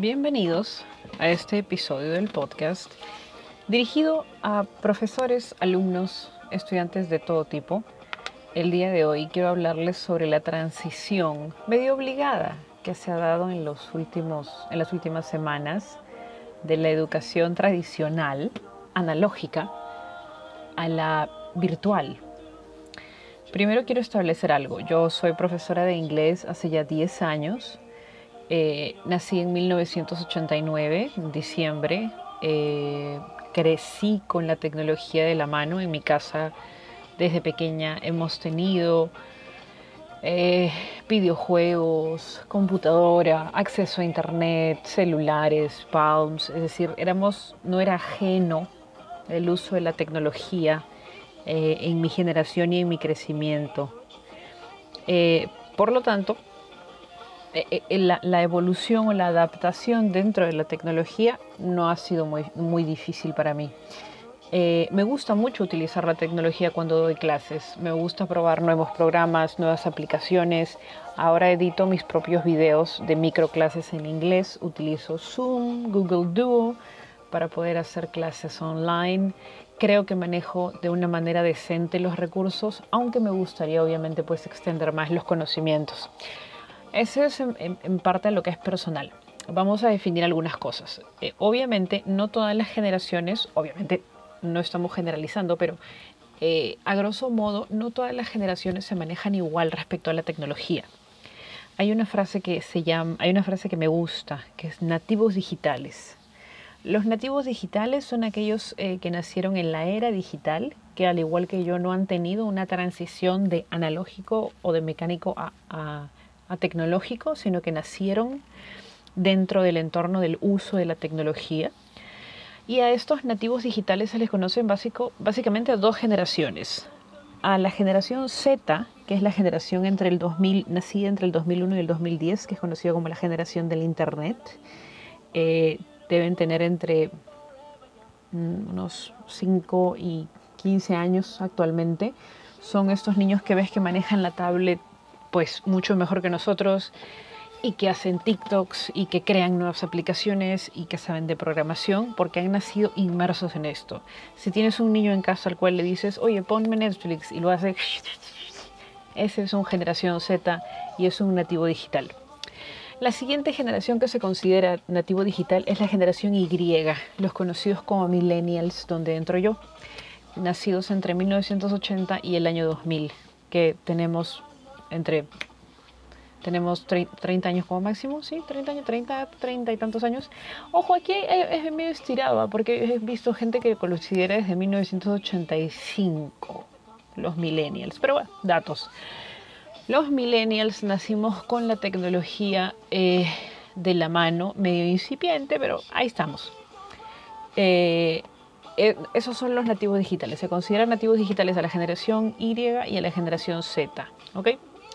Bienvenidos a este episodio del podcast dirigido a profesores, alumnos, estudiantes de todo tipo. El día de hoy quiero hablarles sobre la transición medio obligada que se ha dado en, los últimos, en las últimas semanas de la educación tradicional, analógica, a la virtual. Primero quiero establecer algo. Yo soy profesora de inglés hace ya 10 años. Eh, nací en 1989, en diciembre. Eh, crecí con la tecnología de la mano. En mi casa desde pequeña hemos tenido eh, videojuegos, computadora, acceso a internet, celulares, palms, es decir, éramos, no era ajeno el uso de la tecnología eh, en mi generación y en mi crecimiento. Por lo tanto, la, la, evolución o la adaptación dentro de la tecnología no ha sido muy, difícil para mí. Eh, me gusta mucho utilizar la tecnología cuando doy clases. Me gusta probar nuevos programas, nuevas aplicaciones. Ahora edito mis propios videos de microclases en inglés. Utilizo Zoom, Google Duo para poder hacer clases online. Creo que manejo de una manera decente los recursos, aunque me gustaría obviamente pues extender más los conocimientos. Ese es en, parte lo que es personal. Vamos a definir algunas cosas. Eh, obviamente no todas las generaciones, obviamente no estamos generalizando, pero eh, a grosso modo no todas las generaciones se manejan igual respecto a la tecnología. Hay una frase que se llama, hay una frase que me gusta, que es nativos digitales. Los nativos digitales son aquellos eh, que nacieron en la era digital, que al igual que yo no han tenido una transición de analógico o de mecánico a tecnológico, sino que nacieron dentro del entorno del uso de la tecnología y a estos nativos digitales se les conocen básicamente a dos generaciones. A la generación Z, que es la generación entre el 2000, nacida entre el 2001 y el 2010, que es conocida como la generación del Internet, eh, deben tener entre mm, unos 5 y 15 años actualmente. Son estos niños que ves que manejan la tablet pues mucho mejor que nosotros, y que hacen TikToks y que crean nuevas aplicaciones y que saben de programación porque han nacido inmersos en esto. Si tienes un niño en casa al cual le dices, oye, ponme Netflix y lo hace, ese es un generación Z y es un nativo digital. La siguiente generación que se considera nativo digital es la generación Y, los conocidos como millennials, donde entro yo, nacidos entre 1980 y el año 2000, que tenemos entre tenemos 30 años como máximo, sí, 30 años, 30, 30 y tantos años. Ojo, aquí es medio estirado, ¿ah? porque he visto gente que considera desde 1985 los millennials, pero bueno, datos. Los millennials nacimos con la tecnología eh, de la mano, medio incipiente, pero ahí estamos. Eh, eh, esos son los nativos digitales. Se consideran nativos digitales a la generación Y y a la generación Z. ¿ok?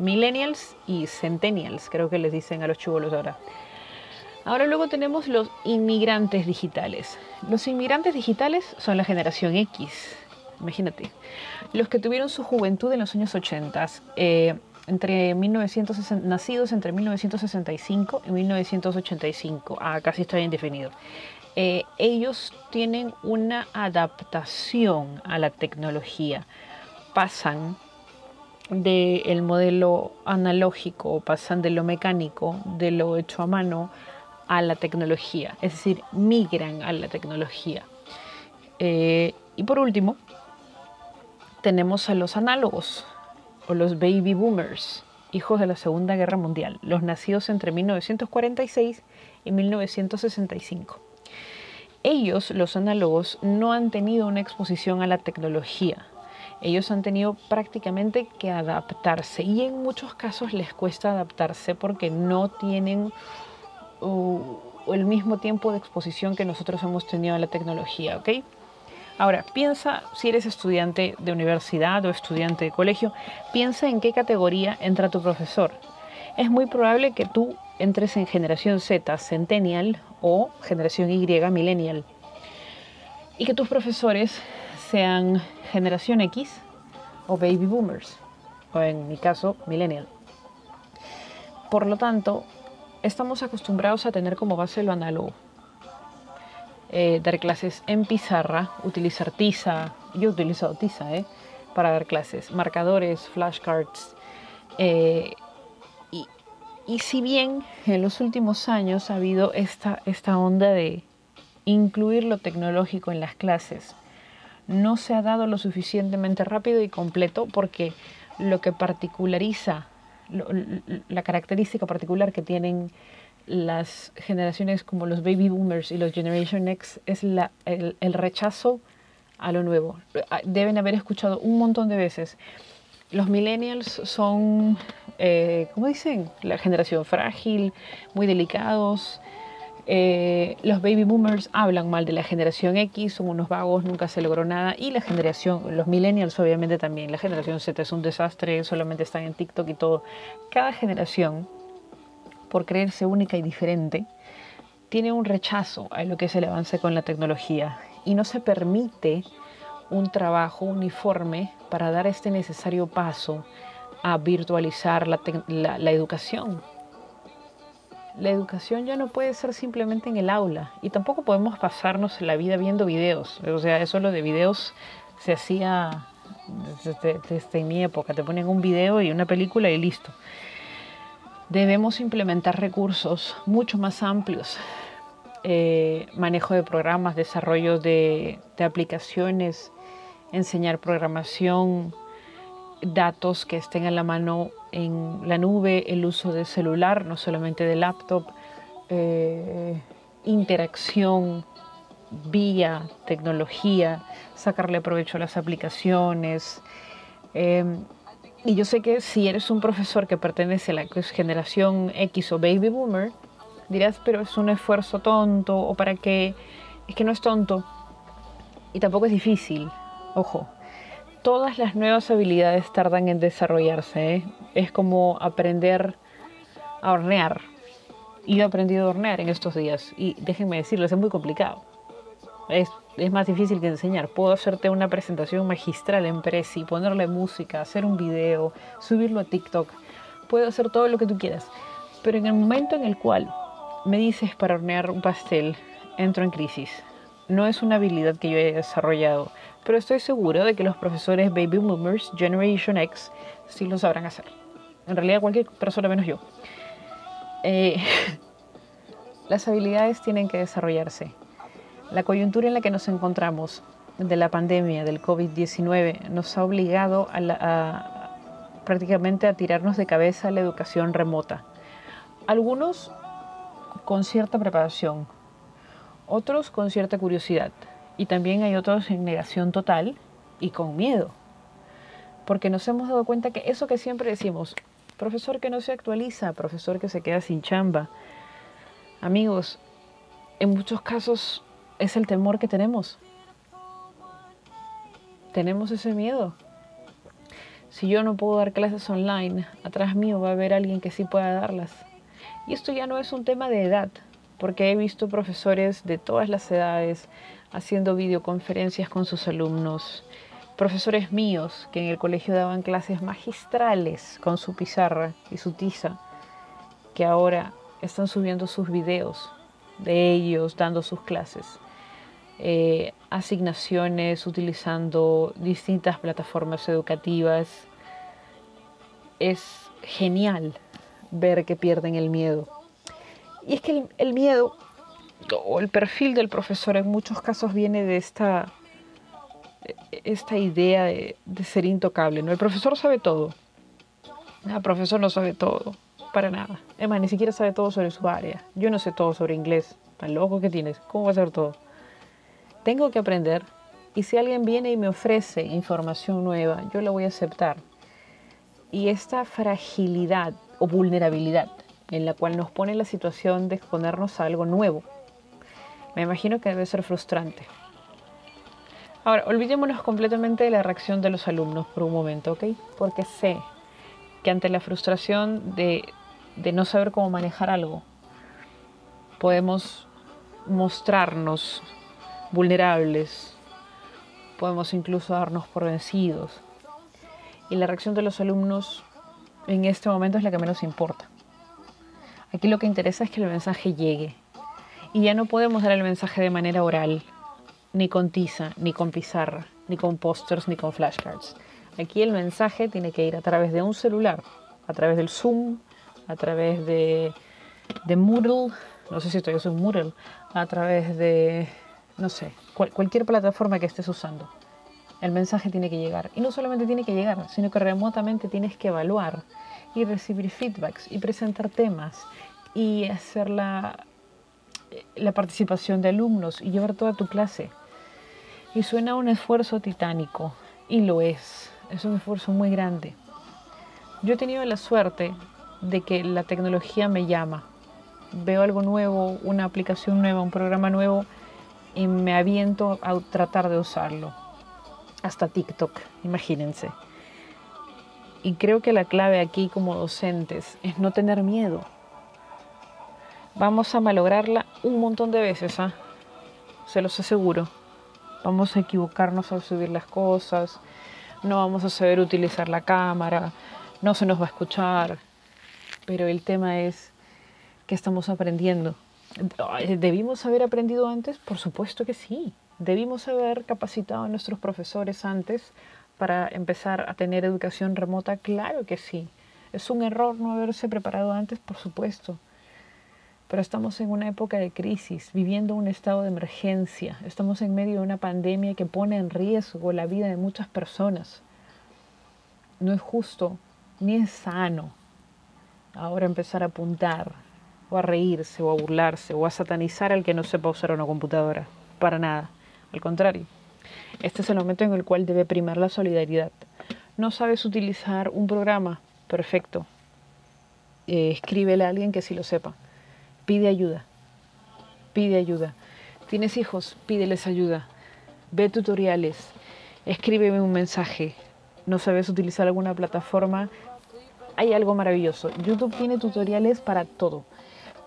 Millennials y centennials, creo que les dicen a los chubolos ahora. Ahora luego tenemos los inmigrantes digitales. Los inmigrantes digitales son la generación X, imagínate. Los que tuvieron su juventud en los años 80, eh, entre 1960, nacidos entre 1965 y 1985, ah, casi está bien. Eh, ellos tienen una adaptación a la tecnología. Pasan del modelo analógico, pasan de lo mecánico, de lo hecho a mano, a la tecnología, es decir, migran a la tecnología. Eh, y por último, tenemos a los análogos o los baby boomers, hijos de la Segunda Guerra Mundial, los nacidos entre 1946 y 1965. Ellos, los análogos, no han tenido una exposición a la tecnología, ellos han tenido prácticamente que adaptarse y en muchos casos les cuesta adaptarse porque no tienen uh, el mismo tiempo de exposición que nosotros hemos tenido a la tecnología, ¿ok? Ahora, piensa, si eres estudiante de universidad o estudiante de colegio, piensa en qué categoría entra tu profesor. Es muy probable que tú entres en generación Z, centennial, o generación Y, millennial. Y que tus profesores sean generación X o baby boomers, o en mi caso, millennial. Por lo tanto, estamos acostumbrados a tener como base lo análogo. Eh, dar clases en pizarra, utilizar tiza, yo he utilizado tiza ¿eh? para dar clases, marcadores, flashcards. Eh, y, y, si bien en los últimos años ha habido esta, esta onda de incluir lo tecnológico en las clases, no se ha dado lo suficientemente rápido y completo porque lo que particulariza, la característica particular que tienen las generaciones como los baby boomers y los Generation X es el, rechazo a lo nuevo. Deben haber escuchado un montón de veces. Los millennials son, eh, ¿cómo dicen? La generación frágil, muy delicados, eh, los baby boomers hablan mal de la generación X, son unos vagos, nunca se logró nada. Y la generación, los millennials obviamente también. La generación Z es un desastre, solamente están en TikTok y todo. Cada generación, por creerse única y diferente, tiene un rechazo a lo que es el avance con la tecnología y no se permite un trabajo uniforme para dar este necesario paso a virtualizar la, la educación la educación ya no puede ser simplemente en el aula y tampoco podemos pasarnos la vida viendo videos. O sea, eso lo de videos se hacía desde, mi época. Te ponen un video y una película y listo. Debemos implementar recursos mucho más amplios. Eh, manejo de programas, desarrollo de aplicaciones, enseñar programación, datos que estén a la mano en la nube, el uso de celular, no solamente de laptop, eh, interacción vía tecnología, sacarle provecho a las aplicaciones. Eh, y yo sé que si eres un profesor que pertenece a la generación X o baby boomer, dirás, pero es un esfuerzo tonto o para qué. Es que no es tonto y tampoco es difícil. Ojo, todas las nuevas habilidades tardan en desarrollarse. ¿eh? Es como aprender a hornear. Y he aprendido a hornear en estos días. Y déjenme decirles, es muy complicado. Es, es, más difícil que enseñar. Puedo hacerte una presentación magistral en Prezi, ponerle música, hacer un video, subirlo a TikTok. Puedo hacer todo lo que tú quieras. Pero en el momento en el cual me dices para hornear un pastel, entro en crisis. No es una habilidad que yo haya desarrollado pero estoy seguro de que los profesores Baby Boomers, Generation X, sí lo sabrán hacer. En realidad cualquier persona menos yo. Eh, las habilidades tienen que desarrollarse. La coyuntura en la que nos encontramos de la pandemia del COVID-19 nos ha obligado prácticamente a tirarnos de cabeza la educación remota. Algunos con cierta preparación, otros con cierta curiosidad, y también hay otros en negación total y con miedo. Porque nos hemos dado cuenta que eso que siempre decimos, profesor que no se actualiza, profesor que se queda sin chamba, amigos, en muchos casos es el temor que tenemos. Tenemos ese miedo. Si yo no puedo dar clases online, atrás mío va a haber alguien que sí pueda darlas. Y esto ya no es un tema de edad, porque he visto profesores de todas las edades, haciendo videoconferencias con sus alumnos, profesores míos que en el colegio daban clases magistrales con su pizarra y su tiza, que ahora están subiendo sus videos de ellos dando sus clases. Eh, asignaciones utilizando distintas plataformas educativas. Es genial ver que pierden el miedo. Y es que el miedo o el perfil del profesor en muchos casos viene de esta, esta idea de, ser intocable. ¿no? El profesor sabe todo. El profesor no sabe todo, para nada. Es más, ni siquiera sabe todo sobre su área. Yo no sé todo sobre inglés. Tan loco que tienes. ¿Cómo va a ser todo? Tengo que aprender y si alguien viene y me ofrece información nueva, yo la voy a aceptar. Y esta fragilidad o vulnerabilidad en la cual nos pone la situación de exponernos a algo nuevo, me imagino que debe ser frustrante. Ahora, olvidémonos completamente de la reacción de los alumnos por un momento, ¿ok? Porque sé que ante la frustración de, de no saber cómo manejar algo, podemos mostrarnos vulnerables, podemos incluso darnos por vencidos. Y la reacción de los alumnos en este momento es la que menos importa. Aquí lo que interesa es que el mensaje llegue. Y ya no podemos dar el mensaje de manera oral, ni con tiza, ni con pizarra, ni con pósters, ni con flashcards. Aquí el mensaje tiene que ir a través de un celular, a través del Zoom, a través de, de Moodle, no sé si estoy usando Moodle, a través de, no sé, cualquier plataforma que estés usando. El mensaje tiene que llegar. Y no solamente tiene que llegar, sino que remotamente tienes que evaluar y recibir feedbacks y presentar temas y hacer la, la participación de alumnos y llevar toda tu clase. Y suena un esfuerzo titánico, y lo es. Es un esfuerzo muy grande. Yo he tenido la suerte de que la tecnología me llama. Veo algo nuevo, una aplicación nueva, un programa nuevo y me aviento a tratar de usarlo. Hasta TikTok, imagínense. Y creo que la clave aquí como docentes es no tener miedo. Vamos a malograrla un montón de veces, ¿ah? se los aseguro. Vamos a equivocarnos al subir las cosas, no vamos a saber utilizar la cámara, no se nos va a escuchar, pero el tema es que estamos aprendiendo. ¿Debimos haber aprendido antes? Por supuesto que sí. Debimos haber capacitado a nuestros profesores antes para empezar a tener educación remota. Claro que sí. Es un error no haberse preparado antes, por supuesto. Pero estamos en una época de crisis, viviendo un estado de emergencia. Estamos en medio de una pandemia que pone en riesgo la vida de muchas personas. No es justo ni es sano ahora empezar a apuntar o a reírse o a burlarse o a satanizar al que no sepa usar una computadora. Para nada. Al contrario, este es el momento en el cual debe primar la solidaridad. No sabes utilizar un programa, perfecto. Eh, escríbele a alguien que sí lo sepa. Pide ayuda. Pide ayuda. ¿Tienes hijos? Pídeles ayuda. Ve tutoriales. Escríbeme un mensaje. ¿No sabes utilizar alguna plataforma? hay algo maravilloso. YouTube tiene tutoriales para todo.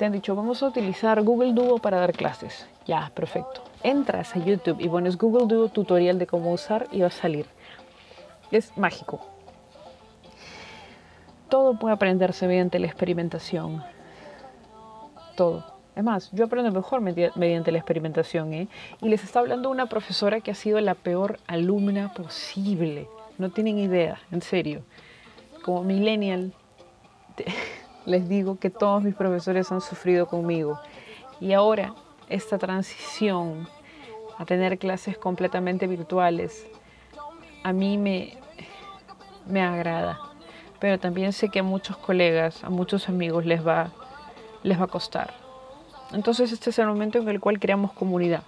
Han dicho, vamos a utilizar Google Duo para dar clases. Ya, perfecto. Entras a YouTube y pones Google Duo tutorial de cómo usar y va a salir. Es mágico. Todo puede aprenderse mediante la experimentación. Todo. Es más, yo aprendo mejor mediante la experimentación. ¿eh? Y les está hablando una profesora que ha sido la peor alumna posible. No tienen idea, en serio como millennial, les digo que todos mis profesores han sufrido conmigo. Y ahora esta transición a tener clases completamente virtuales, a mí me, me agrada. Pero también sé que a muchos colegas, a muchos amigos les va, les va a costar. Entonces este es el momento en el cual creamos comunidad.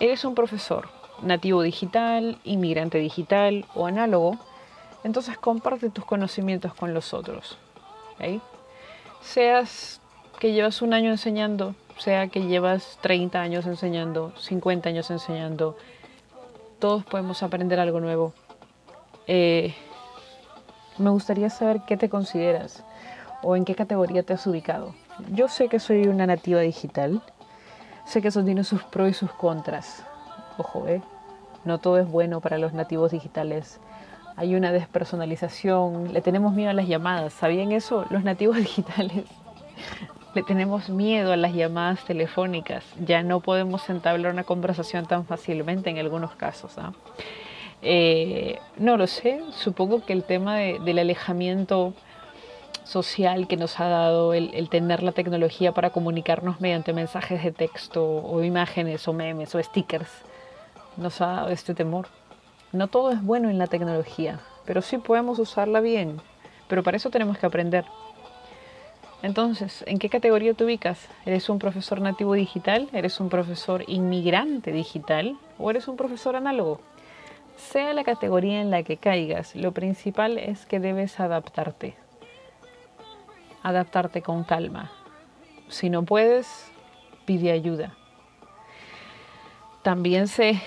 Eres un profesor nativo digital, inmigrante digital o análogo entonces comparte tus conocimientos con los otros. Seas que llevas un año enseñando, sea que llevas 30 años enseñando, 50 años enseñando, todos podemos aprender algo nuevo. Eh, me gustaría saber qué te consideras o en qué categoría te has ubicado. Yo sé que soy una nativa digital, sé que eso tiene sus pros y sus contras. Ojo, ¿eh? No todo es bueno para los nativos digitales hay una despersonalización, le tenemos miedo a las llamadas. ¿Sabían eso? Los nativos digitales le tenemos miedo a las llamadas telefónicas. Ya no podemos entablar una conversación tan fácilmente en algunos casos. ¿ah? Eh, no lo sé, supongo que el tema del alejamiento social que nos ha dado el, el, tener la tecnología para comunicarnos mediante mensajes de texto o imágenes o memes o stickers nos ha dado este temor. No todo es bueno en la tecnología, pero sí podemos usarla bien. Pero para eso tenemos que aprender. Entonces, ¿en qué categoría te ubicas? ¿Eres un profesor nativo digital? ¿Eres un profesor inmigrante digital? ¿O eres un profesor análogo? Sea la categoría en la que caigas, lo principal es que debes adaptarte. Adaptarte con calma. Si no puedes, pide ayuda. También sé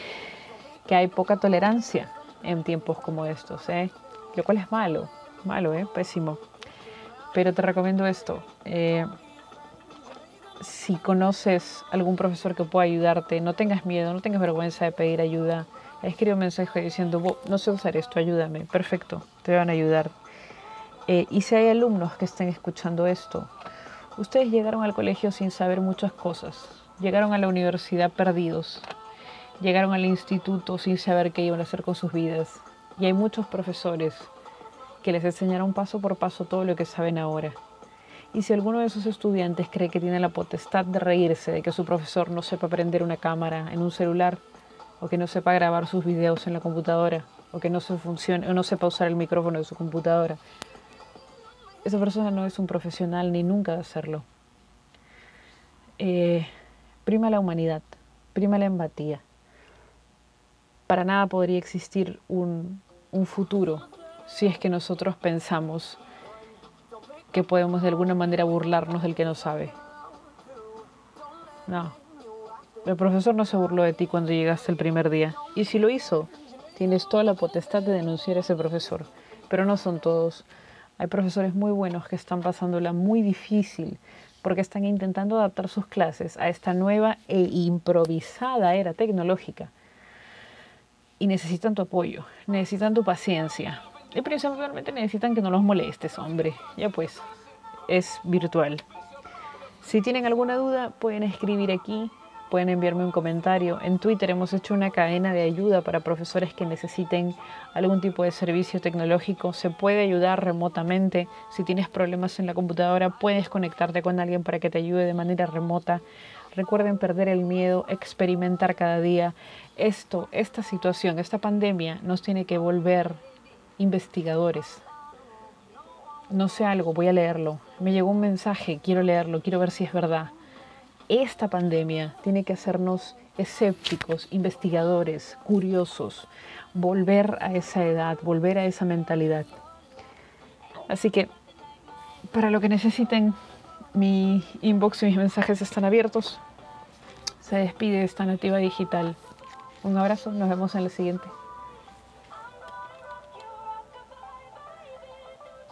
que hay poca tolerancia en tiempos como estos, ¿eh? lo cual es malo, malo, ¿eh? pésimo. Pero te recomiendo esto. Eh, si conoces algún profesor que pueda ayudarte, no tengas miedo, no tengas vergüenza de pedir ayuda. Escribe un mensaje diciendo, no sé usar esto, ayúdame. Perfecto, te van a ayudar. Eh, y si hay alumnos que estén escuchando esto Ustedes llegaron al colegio sin saber muchas cosas, llegaron a la universidad perdidos, llegaron al instituto sin saber qué iban a hacer con sus vidas. Y hay muchos profesores que les enseñaron paso por paso todo lo que saben ahora. Y si alguno de esos estudiantes cree que tiene la potestad de reírse de que su profesor no sepa prender una cámara en un celular, o que no sepa grabar sus videos en la computadora, o que no, se funcione, o no sepa usar el micrófono de su computadora, esa persona no es un profesional ni nunca de hacerlo. Eh, prima la humanidad, prima la empatía. Para nada podría existir un, futuro si es que nosotros pensamos que podemos de alguna manera burlarnos del que no sabe. No. El profesor no se burló de ti cuando llegaste el primer día. Y si lo hizo, tienes toda la potestad de denunciar a ese profesor. Pero no son todos. Hay profesores muy buenos que están pasándola muy difícil porque están intentando adaptar sus clases a esta nueva e improvisada era tecnológica. Y necesitan tu apoyo, necesitan tu paciencia. Y principalmente necesitan que no los molestes, hombre. Ya pues, es virtual. Si tienen alguna duda, pueden escribir aquí pueden enviarme un comentario. En Twitter hemos hecho una cadena de ayuda para profesores que necesiten algún tipo de servicio tecnológico. Se puede ayudar remotamente. Si tienes problemas en la computadora, puedes conectarte con alguien para que te ayude de manera remota. Recuerden perder el miedo, experimentar cada día. Esto, esta situación, esta pandemia nos tiene que volver investigadores. No sé algo, voy a leerlo. Me llegó un mensaje, quiero leerlo, quiero ver si es verdad esta pandemia tiene que hacernos escépticos, investigadores, curiosos, volver a esa edad, volver a esa mentalidad. Así que, para lo que necesiten, mi inbox y mis mensajes están abiertos. Se despide esta nativa digital. Un abrazo, nos vemos en la siguiente.